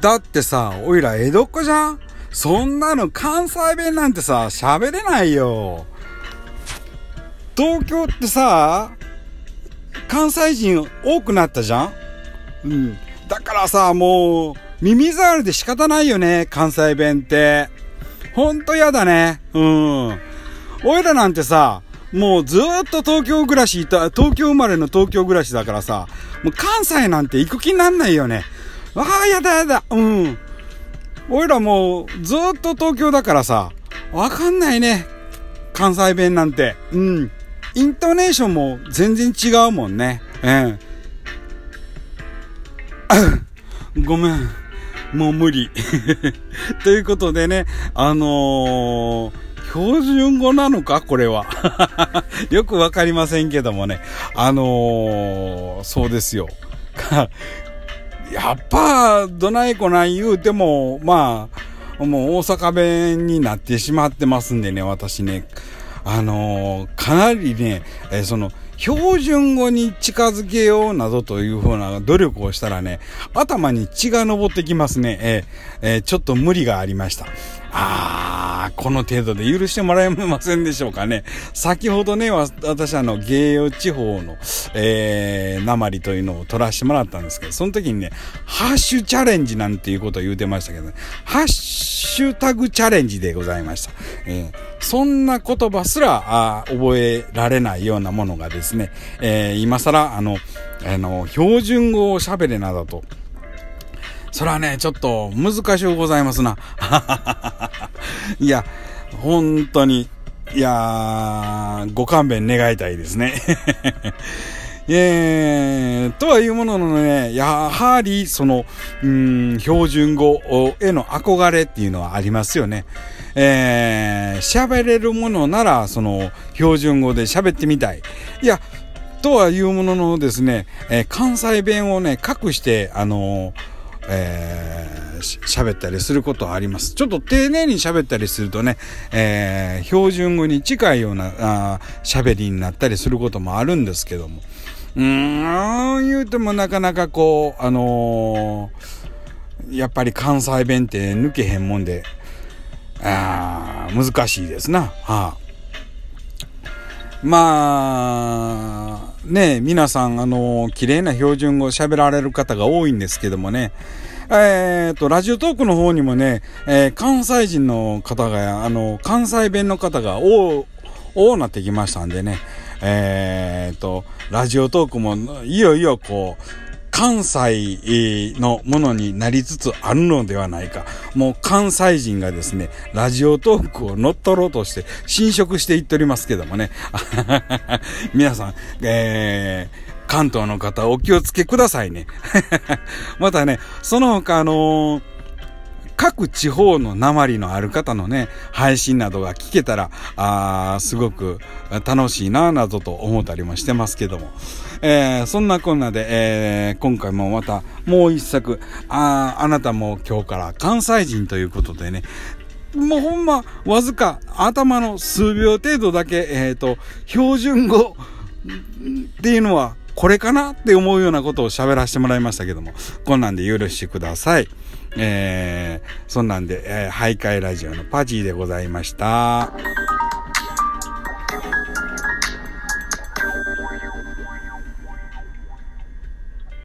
だってさ、おいら江戸っ子じゃん？そんなの関西弁なんてさ、喋れないよ。東京ってさ、関西人多くなったじゃん？うん。だからさ、もう、耳障りで仕方ないよね、関西弁って。ほんと嫌だね。うん。おいらなんてさ、もうずっと東京暮らしいた、東京生まれの東京暮らしだからさ、もう関西なんて行く気になんないよね。わあ、やだやだ。うん。おいらもうずっと東京だからさ、わかんないね。関西弁なんて。うん。イントネーションも全然違うもんね。うん。ごめん。もう無理。ということでね、あのー標準語なのか？これは。よくわかりませんけどもね。あのー、そうですよ。やっぱ、どないこない言うても、まあ、もう大阪弁になってしまってますんでね、私ね。あのー、かなりね、えー、その、標準語に近づけようなどというふうな努力をしたらね、頭に血が昇ってきますね。えー、えー、ちょっと無理がありました。あー、この程度で許してもらえませんでしょうかね。先ほどね、私あの、芸用地方の、えー、鉛というのを取らせてもらったんですけど、その時にね、ハッシュチャレンジなんていうことを言うてましたけどね、ハッシュタグチャレンジでございました。えーそんな言葉すらあ覚えられないようなものがですね、えー、今更、あの、あの、標準語を喋れなどと。それはね、ちょっと難しゅうございますな。いや、本当に、いやご勘弁願いたいですね。えー、とはいうもののね、やはり、その、うん、標準語への憧れっていうのはありますよね。えー、喋れるものなら、その、標準語で喋ってみたい。いや、とはいうもののですね、えー、関西弁をね、隠して、あのー、えー、喋ったりすることはあります。ちょっと丁寧に喋ったりするとね、えー、標準語に近いような喋りになったりすることもあるんですけども。うーん、言うてもなかなかこう、あのー、やっぱり関西弁って抜けへんもんで、あ難しいですな。はあ、まあ、ね皆さん、あのー、綺麗な標準語喋られる方が多いんですけどもね、えっ、と、ラジオトークの方にもね、えー、関西人の方が、あの、関西弁の方が多、多なってきましたんでね、えっ、と、ラジオトークもいよいよこう、関西のものになりつつあるのではないか。もう関西人がですね、ラジオトークを乗っ取ろうとして侵食していっておりますけどもね。皆さん、えー、関東の方お気をつけくださいね。またね、その他あのー各地方の鉛のある方のね、配信などが聞けたら、あすごく楽しいな、などと思ったりもしてますけども。えー、そんなこんなで、えー、今回もまたもう一作、ああなたも今日から関西人ということでね、もうほんま、わずか頭の数秒程度だけ、えっ、ー、と、標準語っていうのはこれかなって思うようなことを喋らせてもらいましたけども、こんなんで許してください。えー、そんなんで、えー、徘徊ラジオのパジーでございました。